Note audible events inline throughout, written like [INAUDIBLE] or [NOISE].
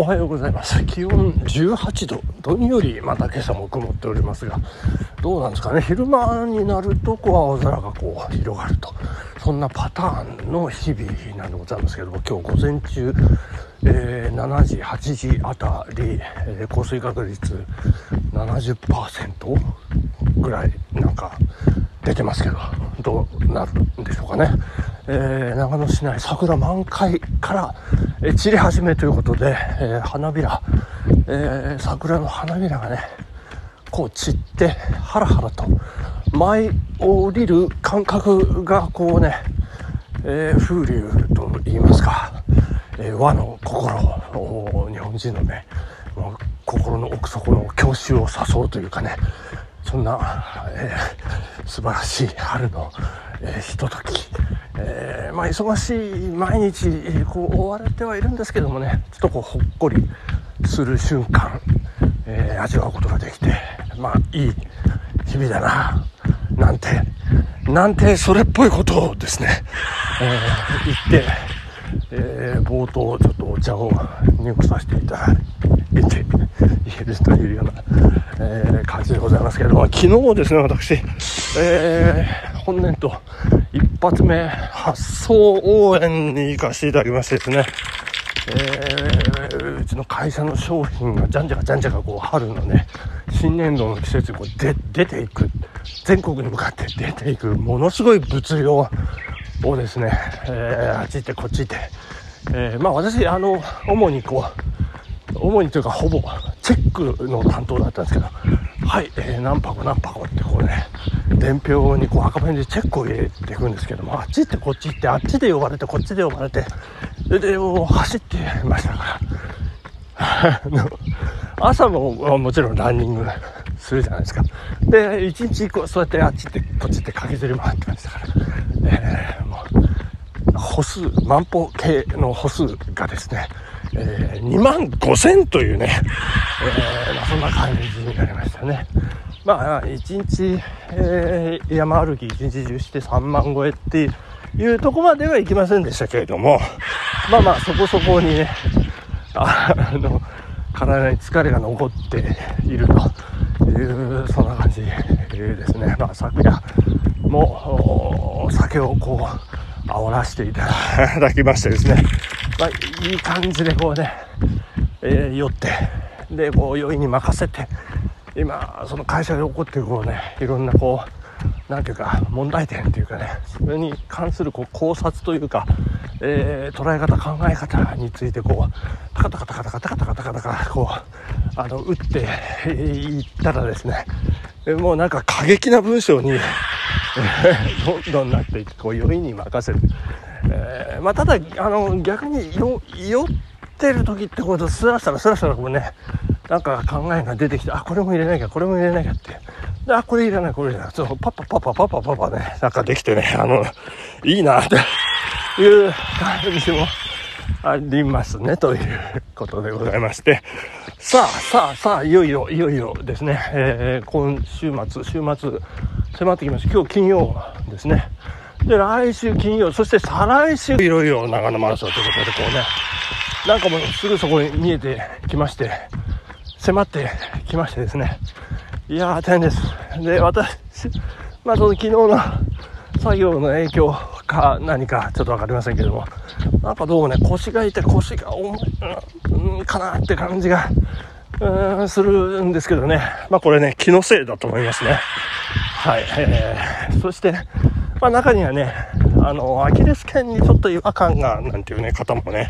おはようございます。気温18度。どんよりまた今朝も曇っておりますがどうなんですかね。昼間になるとこう青空がこう広がると。そんなパターンの日々なんでございますけども今日午前中、えー、7時8時あたり、えー、降水確率70%ぐらいなんか出てますけどどうなるんでしょうかね、えー、長野市内桜満開から、え散り始めということで、えー、花びら、えー、桜の花びらがねこう散ってハラハラと舞い降りる感覚がこうね、えー、風流と言いますか、え和の心日本人のね心の奥底の郷愁を誘うというかねそんな、えー、素晴らしい春の、えー、ひととき、えー、まあ、忙しい毎日こう追われてはいるんですけどもねちょっとこうほっこりする瞬間、え味わうことができてまあいい日々だななんてなんてそれっぽいことをですね、え言って、え冒頭ちょっとお茶を濁させていただいているというような、えー、感じでございますけれども、昨日ですね、私、えー、本年度一発目発送応援に行かせていただきましてですね、えー、うちの会社の商品がじゃんじゃかじゃんじゃかこう春のね新年度の季節にこうで出ていく全国に向かって出ていくものすごい物量をですね、えー、あっち行ってこっち行って、えー、まあ私あの主にこう主にというかほぼチェックの担当だったんですけど、はい、えー、何箱何箱ってこうね、伝票にこう赤ペンでチェックを入れていくんですけども、あっち行ってこっち行って、あっちで呼ばれて、こっちで呼ばれて、で、で走ってましたから。朝ももちろんランニングするじゃないですか。で、一日こうそうやってあっち行ってこっち行って駆けずり回ってましたから。えー、もう、歩数、万歩計の歩数がですね、えー、2万5000というね、えー、ま、そんな感じになりましたね。まあ、1日、えー、山歩き1日中して3万超えっていうとこまではいきませんでしたけれども、まあまあ、そこそこにね、[LAUGHS] あの、体に疲れが残っているという、そんな感じですね。まあ、昨夜も、酒をこう、煽らせていただきましてですね、まあ、いい感じでこうね、えー、酔って、で、こう、酔いに任せて、今、その会社で起こってるこうね、いろんなこう、なんていうか、問題点っていうかね、それに関するこう考察というか、えー、捉え方、考え方についてこう、タカタカタカタカタカタカタカタカ、こう、あの、打っていったらですね、もうなんか過激な文章にどんどんなっていって、こう、酔いに任せる。えー、まあ、ただ、あの、逆に酔ってる時ってこう、スラスラスラスラこうね、なんか考えが出てきて、あ、これも入れなきゃ、これも入れなきゃって。で、あ、これいらない、これいらない。そう、パパパパパパパパね、なんかできてね、あの、いいなっていう感じもありますね、ということでございまして。さあ、さあ、さあ、いよいよ、いよいよですね、えー、今週末、週末、迫ってきました。今日金曜ですね。で、来週金曜、そして再来週、いろいろ長野マラソンということで、こうね、なんかもうすぐそこに見えてきまして、迫ってきましてですね、いやー、大変です。で、私、まあ、その昨日の作業の影響か何かちょっと分かりませんけども、なんかどうもね、腰が痛い、腰が重い、うん、かなって感じが、うん、するんですけどね。まあこれね、気のせいだと思いますね。はい。えー、そして、ねまあ中にはね、あの、アキレス腱にちょっと違和感が、なんていうね、方もね、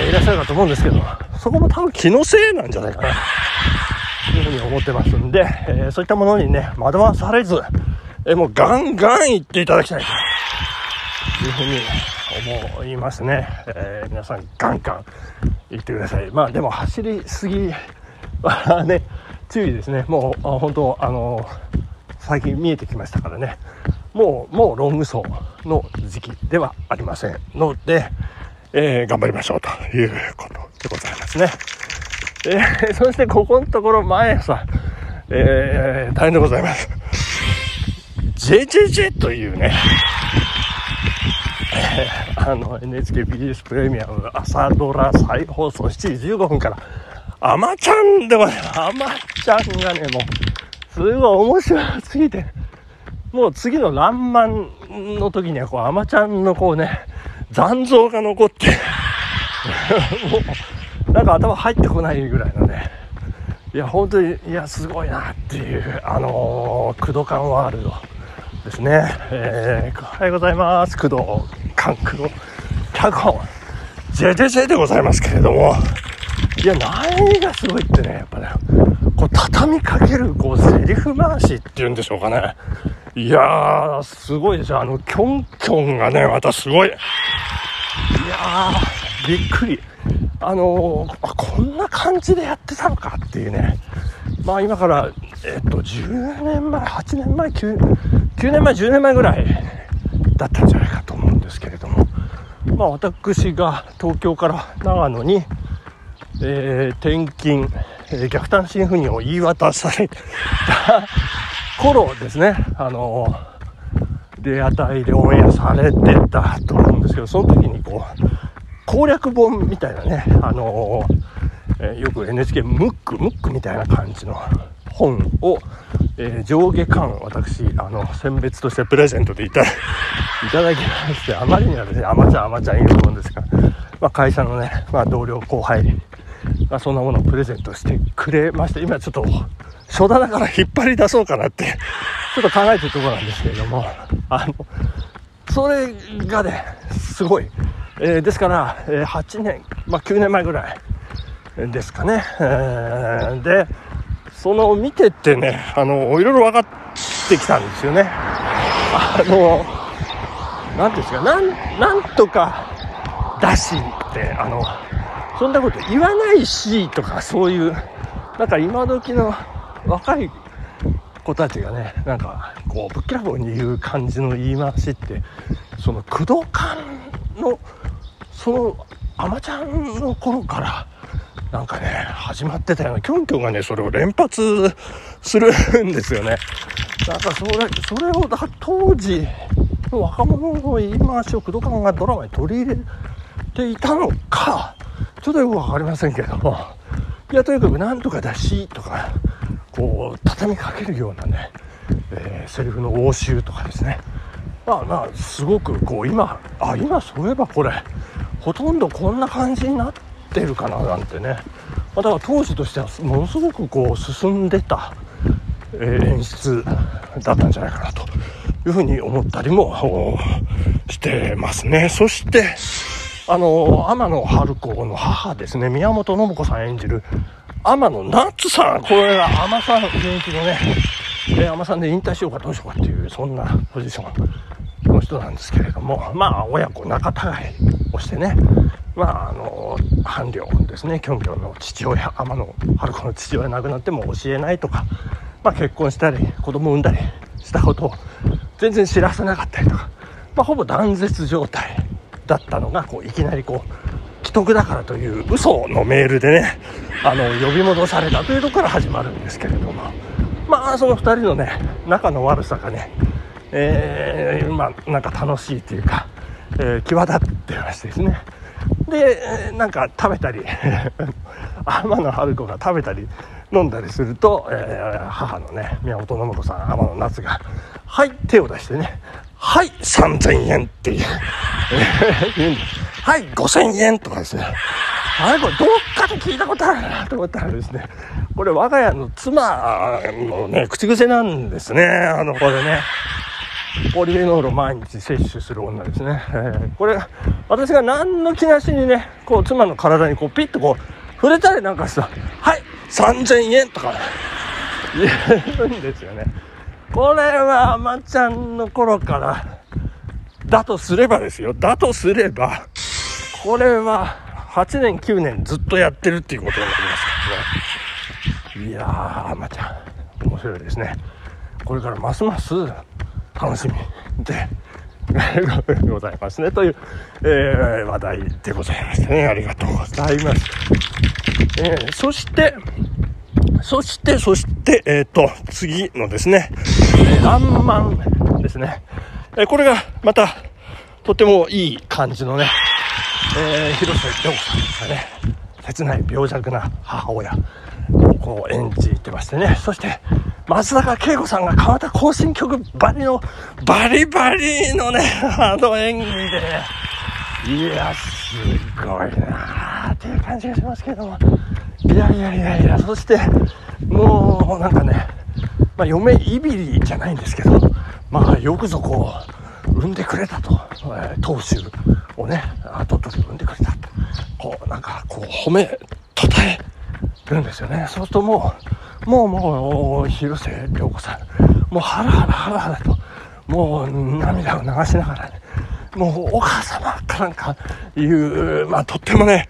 えー、いらっしゃるかと思うんですけど、そこも多分気のせいなんじゃないかな、というふうに思ってますんで、えー、そういったものにね、惑わされず、えー、もうガンガン行っていただきたいというふうに思いますね。えー、皆さんガンガン行ってください。まあでも走りすぎはね、注意ですね。もう、本当、あの最近見えてきましたからね。もう、もうロング走の時期ではありませんので、えー、頑張りましょうということでございますね。えー、そしてここのところ毎朝、えー、大変でございます。JJJ というね、えー、あの NHKBS プレミアム朝ドラ再放送7時15分からあまちゃんでございますあまちゃんがねもうすごい面白すぎてもう次の「らんまん」の時にはこうあまちゃんのこうね残像が残ってもうなんか頭入ってこないぐらいのね。いや本当にいやすごいなっていうあのー、工藤館ワールドですね、えー、おはようございます。工藤館工藤脚本。JJJ でございますけれども。いや何がすごいってねやっぱねこう畳みかけるこうセリフ回しっていうんでしょうかね。いやーすごいですよ。あのキョンキョンがねまたすごい。いやーびっくり。あのー、こんな感じでやってたのかっていうね。まあ今からえっと10年前8年前 9, 9年前10年前ぐらいだったんじゃないかと思うんですけれども。まあ私が東京から長野に、えー、転勤、えー、逆単身赴任を言い渡された頃ですね。あのー、レアタイでオンエアされてたと思うんですけどその時にこう攻略本みたいなね、あの、え、よく NHK ムック、ムックみたいな感じの本を、えー、上下巻、私、あの、選別としてプレゼントでいた [LAUGHS] いただきまして、あまりにはですね、あまちゃんあまちゃんいるもんですから、まあ、会社のね、まあ、同僚後輩まあ、そんなものをプレゼントしてくれまして、今ちょっと、初だから引っ張り出そうかなって、ちょっと考えてるところなんですけれども、あの、それがね、すごい、えー、ですから、え、8年、まあ、9年前ぐらいですかね、えー、でその見てってねあのいろいろ分かってきたんですよね。あの何ていうんですかなんなんとかだしってあのそんなこと言わないしとかそういうなんか今時の若い子たちがねなんかこうぶっきらぼうに言う感じの言い回しってその駆動感のそのアマちゃんの頃からなんかね始まってたようなキョンキョンがねそれを連発するんですよね。なんかそれそれをだ当時の若者の言い回しを工藤館がドラマに取り入れていたのかちょっとよく分かりませんけども。いやとにかくなんとかだしとかこう畳みかけるようなね、えー、セリフの応酬とかですね。まあまあすごくこう今あ今そういえばこれほとんどこんな感じになってるかななんてね、だから当時としてはものすごくこう進んでた、え、演出だったんじゃないかなというふうに思ったりも [LAUGHS] してますね。そしてあの天野春子の母ですね。宮本信子さん演じる天野夏さん。これが海女さん現役のね海女さんで引退しようかどうしようかっていうそんなポジションの人なんですけれどもまあ親子仲違いをしてねまああの伴侶ですね。キョンキョンの父親天野春子の父親亡くなっても教えないとか、まあ、結婚したり子供産んだりしたことを全然知らせなかったりとか、まあ、ほぼ断絶状態だったのがこういきなりこう得だからという嘘のメールでねあの呼び戻されたというところから始まるんですけれども。まあその2人のね仲の悪さがねえー、まあ、なんか楽しいというか、えー、際立ってましてですね。でなんか食べたり [LAUGHS] 天野春子が食べたり飲んだりすると、えー、母のね宮本信子さん天野夏が「はい」手を出してね「はい3000円」っていう [LAUGHS] 言うんです「はい5000円」とかですねあれこれどっかで聞いたことあるなと思ったらですねこれ我が家の妻のね口癖なんですねあのこれねポリフェノールを毎日摂取する女ですね。えー、これ、私が何の気なしにね、こう、妻の体にこう、ピッとこう、触れたりなんかしたはい、3000円とか言えるんですよね。これは、あまちゃんの頃から、だとすればですよ。だとすれば、これは、8年、9年ずっとやってるっていうことになりますからね。いやー、あまちゃん、面白いですね。これからますます楽しみでございますねという、えー、話題でございましたねありがとうございます、えー、そしてそしてそしてえっ、ー、と次のですね「らんまん」ですね、えこれがまたとてもいい感じのね、えー、広瀬涼子さんですかね、切ない病弱な母親。をこう演じてましてね、そして、松坂慶子さんが川田行進曲バリの、バリバリのね、[LAUGHS] あの演技で、いや、すごいなーっていう感じがしますけども。いやいやいやいや、そして、もうなんかね、まあ、嫁いびりじゃないんですけど、まあ、よくぞこう、産んでくれたと、えー、当主をね、後取り産んでくれたと、こう、なんか、こう、褒め、たたえるんですよね。そうするともう、もうもう、広瀬涼子さん、もうハラハラハラハラと、もう涙を流しながらね、もうお母様かなんかいう、まあとってもね、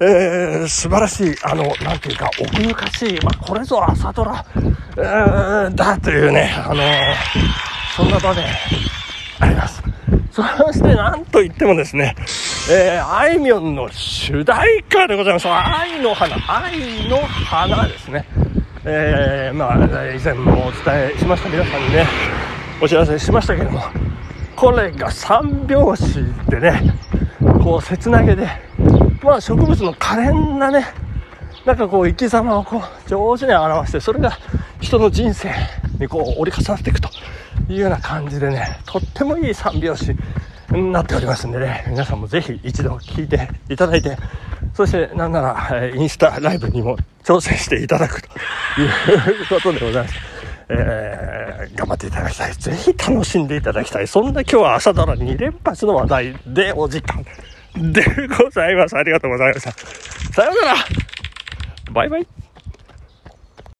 えー、素晴らしい、あの、なんていうか、奥ゆかしい、まあこれぞ朝ドラ、えー、だというね、あのそんな場面あります。そしてなんといってもですね、えー、あいみょんの主題歌でございます。愛の花、愛の花ですね。えー、まあ、以前もお伝えしました皆さんにね、お知らせしましたけども、これが三拍子でね、こう切なげで、まあ植物の可憐なね、なんかこう生き様をこう上手に表して、それが人の人生にこう折り重なっていくというような感じでね、とってもいい三拍子になっておりますんでね、皆さんもぜひ一度聞いていただいて、そしてなんならインスタライブにも挑戦していただくということでございます。えー、頑張っていただきたい。ぜひ楽しんでいただきたい。そんな今日は朝ドラ2連発の話題でお時間でございます。ありがとうございました。さようならバイバイ